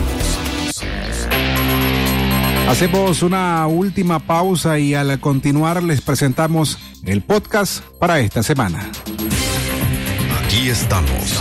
Hacemos una última pausa y al continuar les presentamos el podcast para esta semana. Aquí estamos.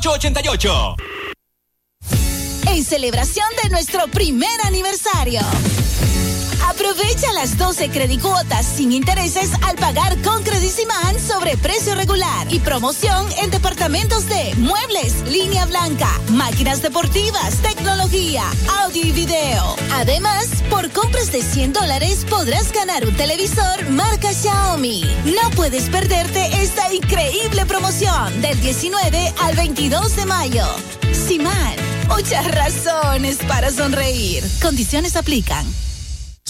8750-9888. En celebración de nuestro primer aniversario. Aprovecha las 12 credicuotas sin intereses al pagar con Crediciman sobre precio regular y promoción en departamentos de muebles, línea blanca, máquinas deportivas, tecnología, audio y video. Además, por compras de 100 dólares podrás ganar un televisor marca Xiaomi. No puedes perderte esta increíble promoción del 19 al 22 de mayo. Simán, muchas razones para sonreír. Condiciones aplican.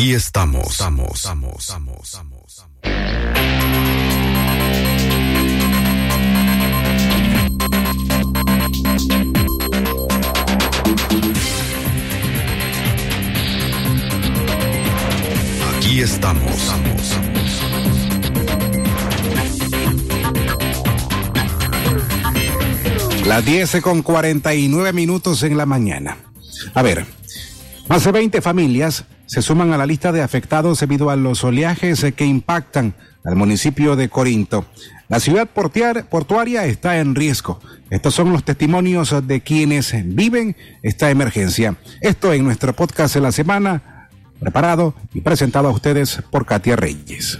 Aquí estamos. Estamos. Estamos. Estamos. Estamos. Aquí estamos. Las 10 con 49 minutos en la mañana. A ver, más de 20 familias se suman a la lista de afectados debido a los oleajes que impactan al municipio de Corinto. La ciudad portuaria está en riesgo. Estos son los testimonios de quienes viven esta emergencia. Esto en nuestro podcast de la semana, preparado y presentado a ustedes por Katia Reyes.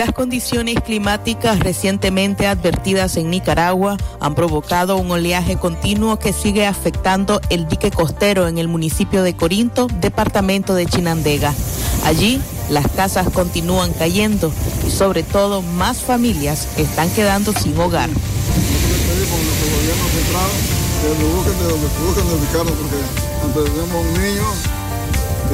Las condiciones climáticas recientemente advertidas en Nicaragua han provocado un oleaje continuo que sigue afectando el dique costero en el municipio de Corinto, departamento de Chinandega. Allí, las casas continúan cayendo y sobre todo más familias están quedando sin hogar. que de donde porque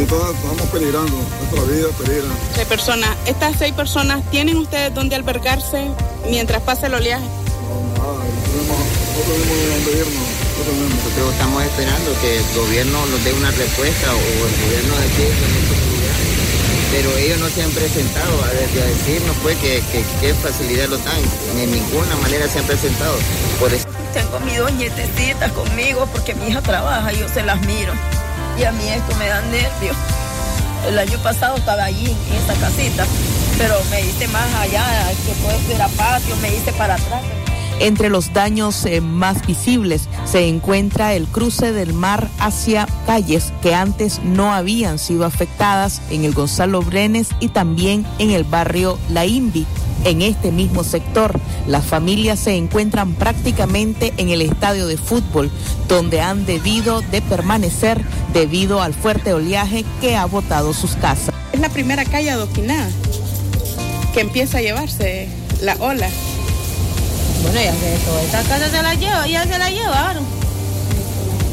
y todos estamos peligrando, nuestra vida peligra. Seis personas. ¿Estas seis personas tienen ustedes donde albergarse mientras pasa el oleaje? Nada, no tenemos, no tenemos de dónde irnos. no tenemos. Nosotros estamos esperando que el gobierno nos dé una respuesta o el gobierno de aquí de nuestro lugar. Pero ellos no se han presentado a, de- decirnos pues que, que, qué facilidad lo dan. De ninguna manera se han presentado. Por eso Tengo mis dos nietecitas conmigo porque mi hija trabaja y yo se las miro. Y a mí esto me da nervios. El año pasado estaba allí en esta casita, pero me hice más allá, que todo esto era patio, me hice para atrás. Entre los daños eh, más visibles se encuentra el cruce del mar hacia calles que antes no habían sido afectadas en el Gonzalo Brenes y también en el barrio La Invi. En este mismo sector, las familias se encuentran prácticamente en el estadio de fútbol, donde han debido de permanecer debido al fuerte oleaje que ha botado sus casas. Es la primera calle adoquinada que empieza a llevarse la ola. Bueno, ya que toda esta casa se la lleva, ya se la llevaron.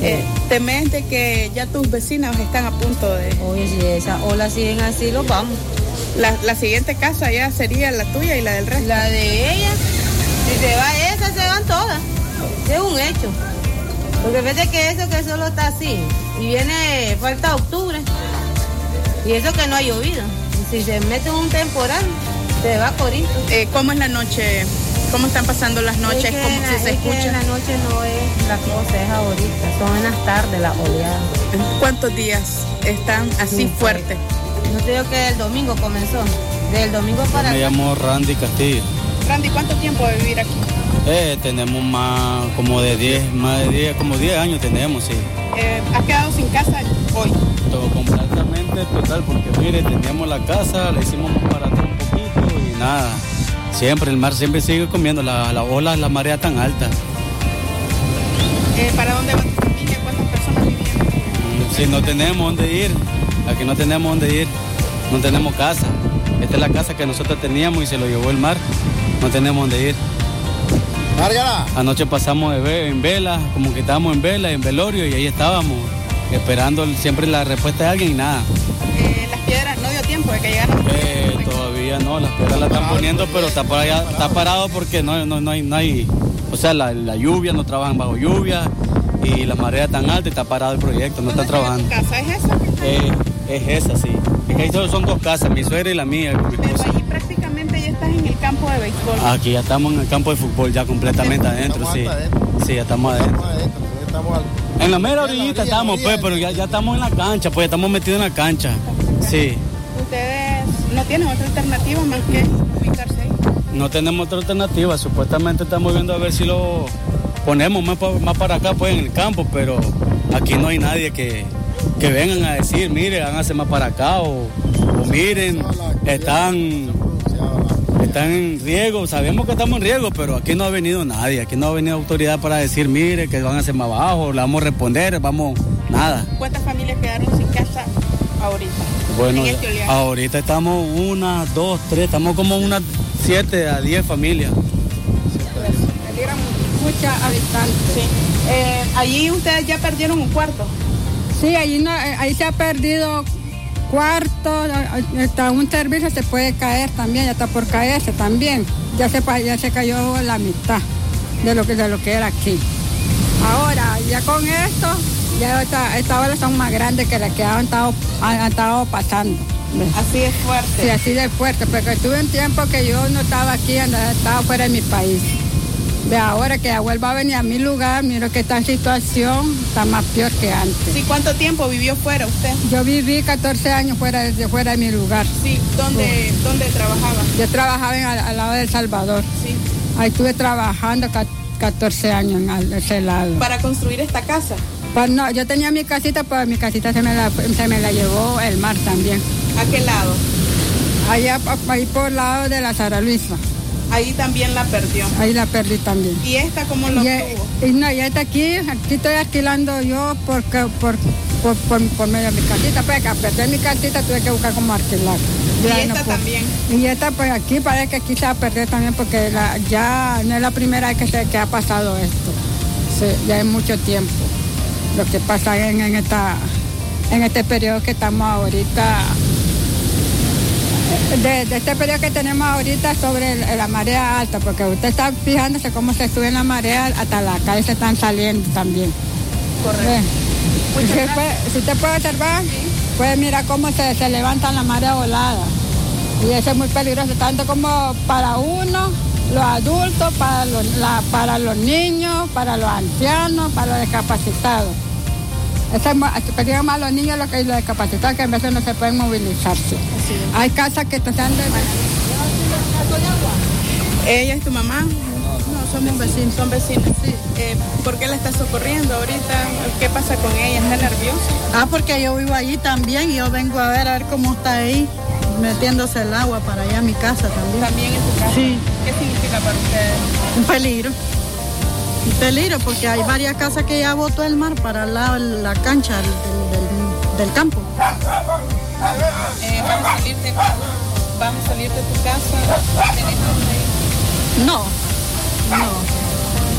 Eh, temes de que ya tus vecinos están a punto de... Oye, si esas olas siguen así, los vamos. La, la siguiente casa ya sería la tuya y la del resto. La de ella, si se va esa, se van todas. Es un hecho. Porque fíjate que eso que solo está así. Y viene, falta octubre. Y eso que no ha llovido. Y si se mete un temporal, se va corito. Eh, ¿Cómo es la noche? ¿Cómo están pasando las noches? Es que ¿Cómo la- si se es que escucha? en la noche no es la cosa, es ahorita. Son en las tardes las oleadas. ¿Cuántos días están así Sí, fuertes? No te digo que el domingo comenzó. Del domingo para Me llamo Randy Castillo. Randy, ¿cuánto tiempo de vivir aquí? Eh, tenemos más como de 10, más de 10, como 10 años tenemos, sí. Eh, ¿Has quedado sin casa hoy? Todo completamente total, porque mire, teníamos la casa, la hicimos para atrás un poquito y nada. Siempre, el mar siempre sigue comiendo, la, la ola, la marea tan alta. Eh, ¿Para dónde va tu familia? ¿Cuántas personas vivían? Mm, Si no tenemos dónde ir, aquí no tenemos dónde ir, no tenemos casa. Esta es la casa que nosotros teníamos y se lo llevó el mar, no tenemos dónde ir. Anoche pasamos de en vela, como que estábamos en vela, en velorio, y ahí estábamos, esperando siempre la respuesta de alguien y nada. Eh, las piedras, no dio tiempo de que llegaran. Eh, todavía no, las piedras la están poniendo, pero está, para- está parado porque no, no, no hay, no hay- o sea, la, la lluvia, no trabajan bajo lluvia y la marea tan alta y está parado el proyecto, no está trabajando. ¿Casa es esa? Eh, es esa, sí. Es que ahí solo son dos casas, mi suegra y la mía. mi esposa. Ahí prácticamente ya estás en el campo de béisbol. Aquí ya estamos en el campo de fútbol, ya completamente adentro, sí. Sí, ya estamos adentro. En la mera orillita estamos, pues, pero ya, ya estamos en la cancha, pues, estamos metidos en la cancha. Sí. Ustedes no tienen otra alternativa más que ubicarse ahí. No tenemos otra alternativa, supuestamente estamos viendo a ver si lo ponemos más, más para acá, pues, en el campo, pero aquí no hay nadie que, que vengan a decir, mire, háganse más para acá, o, o miren, están, están en riesgo, sabemos que estamos en riesgo, pero aquí no ha venido nadie, aquí no ha venido autoridad para decir, mire, que van a hacer más abajo, le vamos a responder, vamos, nada. ¿Cuántas familias quedaron sin casa ahorita? Bueno, En este ahorita estamos una, dos, tres, estamos como unas siete a diez familias. Muchas habitantes. Sí. Eh, allí ustedes ya perdieron un cuarto. Sí, ahí, no, eh, ahí se ha perdido cuarto, hasta un servicio se puede caer también, ya está por caerse también. Ya se, ya se cayó la mitad de lo que, de lo que era aquí. Ahora, ya con esto, ya esta, esta ola son más grandes que las que han estado, han, han estado pasando. Así es fuerte. Sí, así de fuerte, porque tuve un tiempo que yo no estaba aquí, andaba- estaba fuera de mi país. De ahora que ya vuelva a venir a mi lugar, miro que esta situación está más peor que antes. Sí, ¿cuánto tiempo vivió fuera usted? Yo viví 14 años fuera de, fuera de mi lugar. Sí, ¿dónde, ¿dónde trabajaba? Yo trabajaba en, al, al lado de El Salvador. Sí. Ahí estuve trabajando ca- 14 años en ese lado. Para construir esta casa. Pues no, yo tenía mi casita, pero mi casita se me la, se me la llevó el mar también. ¿A qué lado? Allá, ahí por el lado de la Sara Luisa. Ahí también la perdió. Ahí la perdí también. ¿Y esta cómo lo obtuvo? y no, ya está aquí, aquí estoy alquilando yo porque, por, por, por, por medio de mi casita, pues que a perder mi casita tuve que buscar como alquilar. Y no esta también. Y esta pues aquí parece que aquí se va a perder también porque la- ya no es la primera vez que, se, que ha pasado esto. Sí, ya es mucho tiempo lo que pasa en, en esta en este periodo que estamos ahorita de, de este periodo que tenemos ahorita sobre el- la marea alta, porque usted está fijándose cómo se sube la marea hasta la calle se están saliendo también. Correcto. Si usted puede, si usted puede observar, puede mirar cómo se, se levantan la marea volada. Y eso es muy peligroso, tanto como para uno, los adultos, para los, la- para los niños, para los ancianos, para los discapacitados. Más a los niños los que los discapacitados que a veces no se pueden movilizarse. Hay casas que están de... ¿Ella es tu mamá? No, somos vecinos. Son vecinos. Eh, ¿Por qué la estás socorriendo ahorita? ¿Qué pasa con ella? ¿Está nerviosa? Ah, porque yo vivo allí también y yo vengo a ver a ver cómo está ahí, metiéndose el agua para allá a mi casa también. ¿También en tu casa? Sí. ¿Qué significa para ustedes? Un peligro. Un peligro porque hay varias casas que ya botó el mar para de la cancha del, del- del campo. Eh, ¿Vamos a salir de, vamos a salir de tu casa? No, no.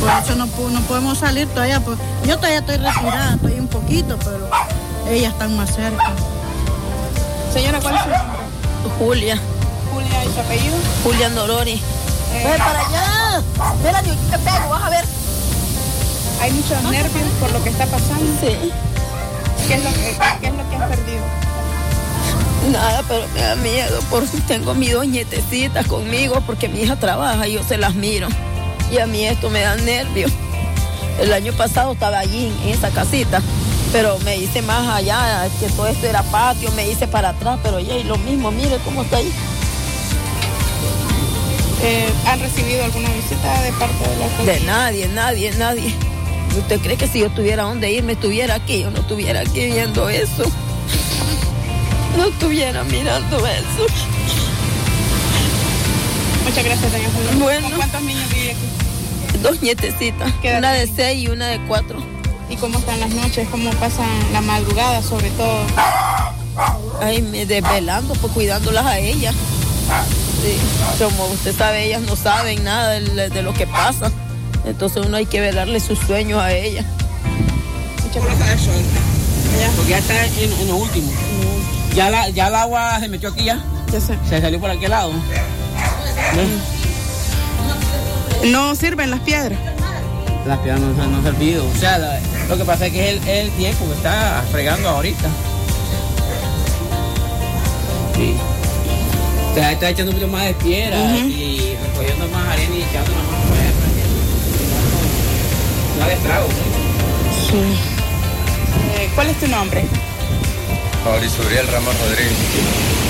Por eso no, no podemos salir todavía. pues, yo todavía estoy retirada, estoy un poquito, pero ellas están más cerca. Señora, ¿cuál es su nombre? Julia, Julia, ¿y su apellido? Julia Norori. Ven para allá. Mira, yo te pego, vas a ver. ¿Hay muchos nervios por lo que está pasando? Sí. ¿Qué es lo que, qué es lo que has perdido? Nada, pero me da miedo porque tengo mis dos nietecitas conmigo porque mi hija trabaja y yo se las miro. Y a mí esto me da nervios. El año pasado estaba allí en esa casita, pero me hice más allá, que todo esto era patio, me hice para atrás, pero ya y lo mismo, mire cómo está ahí. Eh, ¿Han recibido alguna visita de parte de la De nadie, nadie, nadie. ¿Usted cree que si yo tuviera dónde irme, estuviera aquí? Yo no estuviera aquí viendo eso. No estuviera mirando eso. Muchas gracias, doña. Bueno. ¿Con cuántos niños vive aquí? Dos nietecitas, ¿Qué edad una de seis y una de cuatro. ¿Y cómo están las noches? ¿Cómo pasan la madrugada, sobre todo? Ay, me desvelando, pues cuidándolas a ellas. Sí, como usted sabe, ellas no saben nada de, de lo que pasa. Entonces uno hay que velarle sus sueños a ellas. Porque ya está en, en lo último. Ya, la, ya el agua se metió aquí ya. Ya sé. Se salió por aquel lado. ¿No sirven las piedras? Las piedras no, no han servido. O sea, la- lo que pasa es que es el, el tiempo que está fregando ahorita. Sí. O sea, está echando un poquito más de piedra y recogiendo más arena y echando más fuera. No haga estrago. Eh, ¿Cuál es tu nombre? Mauricio Uriel Ramos Rodríguez.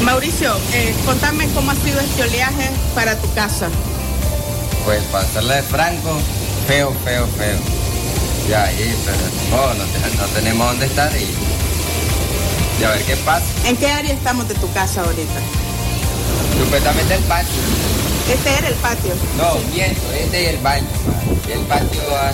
Mauricio, eh, contame cómo ha sido este oleaje para tu casa. Pues para serle franco, feo, feo, feo. Ya ahí, pero no, no, te- no tenemos dónde estar y, y a ver qué pasa. ¿En qué área estamos de tu casa ahorita? Supuestamente el patio. Este era el patio. No, miento, este es el baño. el patio ah,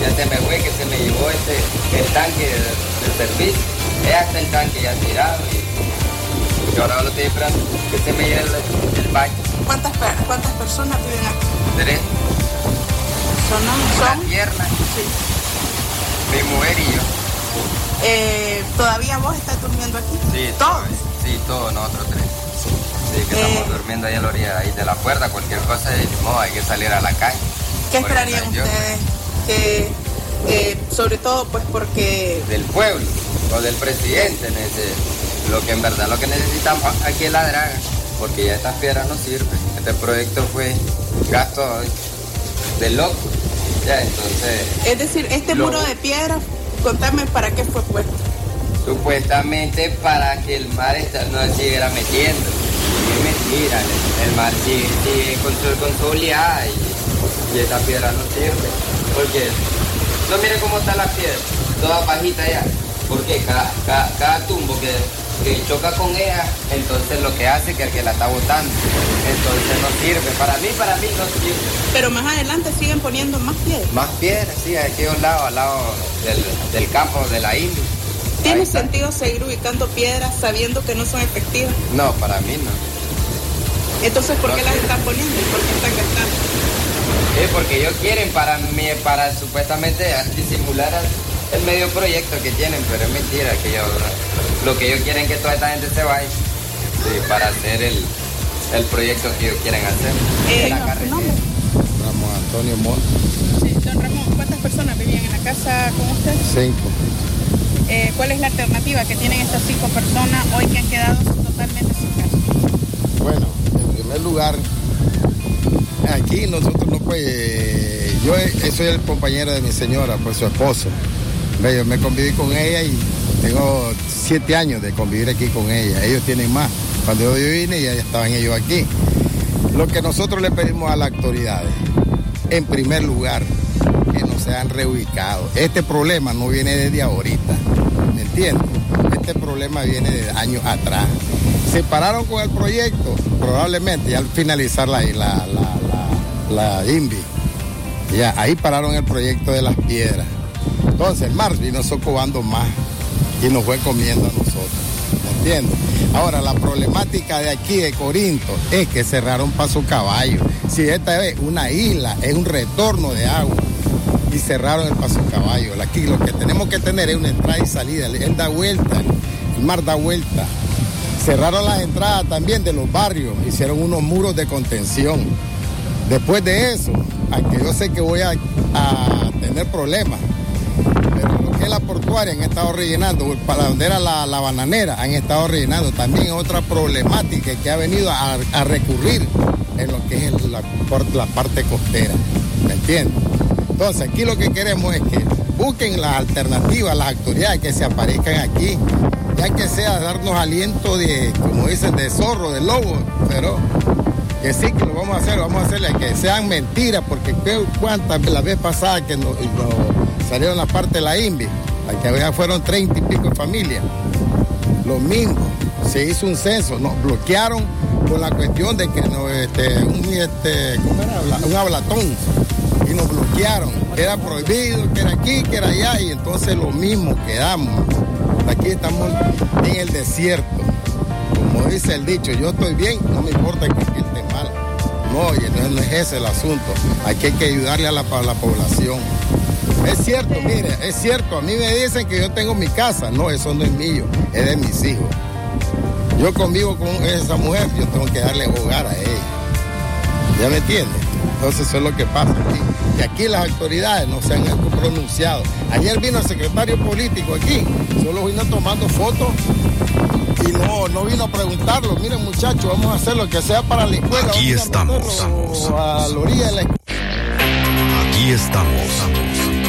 ya se me fue, que se me llevó este, el tanque de, de servicio. Es hasta el tanque ya tirado y, y ahora lo estoy esperando que se me lleve el, el baño. ¿Cuántas, cuántas personas viven aquí? Tres, Son, una pierna, mi mujer y yo. Eh, ¿Todavía vos estás durmiendo aquí? Sí, ¿Todos? Sí, todos nosotros tres. Sí, que estamos durmiendo ahí a la orilla ahí de la puerta, cualquier cosa, ni modo, hay que salir a la calle. ¿Qué esperarían ustedes? Que, eh, sobre todo, pues porque Del pueblo o del presidente, lo que en verdad lo que necesitamos aquí es la draga, porque ya estas piedras no sirven. Este proyecto fue gasto de loco. Ya, entonces, Es decir, este Lo- muro de piedra, contame para qué fue puesto. supuestamente para que el mar esta- no se siguiera metiendo. Es mentira, el, el mar sigue, sigue con, su, con su oleada y, y esa piedra no sirve. Porque no mire cómo está la piedra, toda bajita ya. Porque cada, cada, cada tumbo que, que choca con ella, entonces lo que hace es que el que la está botando. Entonces no sirve. Para mí, para mí no sirve. Pero más adelante siguen poniendo más piedras. Más piedras, sí, a aquellos lados, al lado del, del campo de la India. ¿Tiene sentido seguir ubicando piedras sabiendo que no son efectivas? No, para mí no. Entonces, ¿por qué las están poniendo por qué están gastando? Sí, porque ellos quieren para mí, para supuestamente disimular el medio proyecto que tienen, pero es mentira que ellos, lo que ellos quieren es que toda esta gente se vaya sí, para hacer el, el proyecto que ellos quieren hacer. Eh, la no, carretera. ¿su nombre? Ramón Antonio Montt, Sí, don Ramón, ¿cuántas personas vivían en la casa con usted? cinco. Eh, ¿Cuál es la alternativa que tienen estas cinco personas hoy que han quedado totalmente sin casa? Bueno, en primer lugar, aquí nosotros no pues, yo soy el compañero de mi señora, pues su esposo. Yo me conviví con ella y tengo siete años de convivir aquí con ella. Ellos tienen más. Cuando yo vine ya estaban ellos aquí. Lo que nosotros le pedimos a las autoridades, en primer lugar, que no sean reubicados. Este problema no viene desde ahorita, ¿me entiendes? Este problema viene de años atrás. Se pararon con el proyecto, probablemente ya al finalizar la, la, la, la, INVI. Ya, ahí pararon el proyecto de las piedras. Entonces el mar vino socovando más y nos fue comiendo a nosotros. ¿Me entiendes? Ahora, la problemática de aquí de Corinto es que cerraron Paso Caballo. Si esta vez una isla es un retorno de agua y cerraron el Paso Caballo. Aquí lo que tenemos que tener es una entrada y salida. Él da vuelta, el mar da vuelta. Cerraron las entradas también de los barrios, hicieron unos muros de contención. Después de eso, aunque yo sé que voy a, tener problemas, pero lo que es la portuaria han estado rellenando, para donde era la, bananera han estado rellenando. También otra problemática que ha venido a, recurrir en lo que es la parte costera. ¿Me entiendes? Entonces aquí lo que queremos es que busquen las alternativas, las autoridades que se aparezcan aquí, ya que sea darnos aliento de, como dicen, de zorro, de lobo, pero que sí que lo vamos a hacer, vamos a hacerle que sean mentiras, porque cuántas la vez pasada que nos, nos salieron la parte de la INVI, que había fueron 30 y pico de familias. Lo mismo, se hizo un censo, nos bloquearon con la cuestión de que no, este, un, este, hablatón y nos bloquearon. Era prohibido, que era aquí, que era allá, y entonces lo mismo quedamos. Aquí estamos en el desierto. Como dice el dicho, yo estoy bien, no me importa que. No, y no, no es ese el asunto. Aquí hay que ayudarle a la, a la población. Es cierto, mire, es cierto. A mí me dicen que yo tengo mi casa. No, eso no es mío, es de mis hijos. Yo convivo con esa mujer, yo tengo que darle hogar a ella. ¿Ya me entiende? Entonces eso es lo que pasa aquí. Y aquí las autoridades no se han pronunciado. Ayer vino el secretario político aquí, solo vino tomando fotos y no, no vino a preguntarlo. Miren muchachos, vamos a hacer lo que sea para la escuela. Aquí estamos, A la orilla de la escuela. Aquí estamos.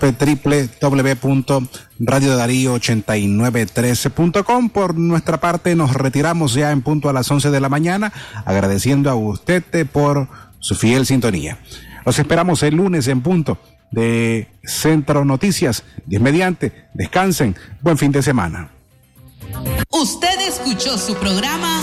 www.radiodarío8913.com. Por nuestra parte, nos retiramos ya en punto a las 11 de la mañana, agradeciendo a usted eh, por su fiel sintonía. Los esperamos el lunes en punto de Centro Noticias. Dios mediante, descansen. Buen fin de semana. Usted escuchó su programa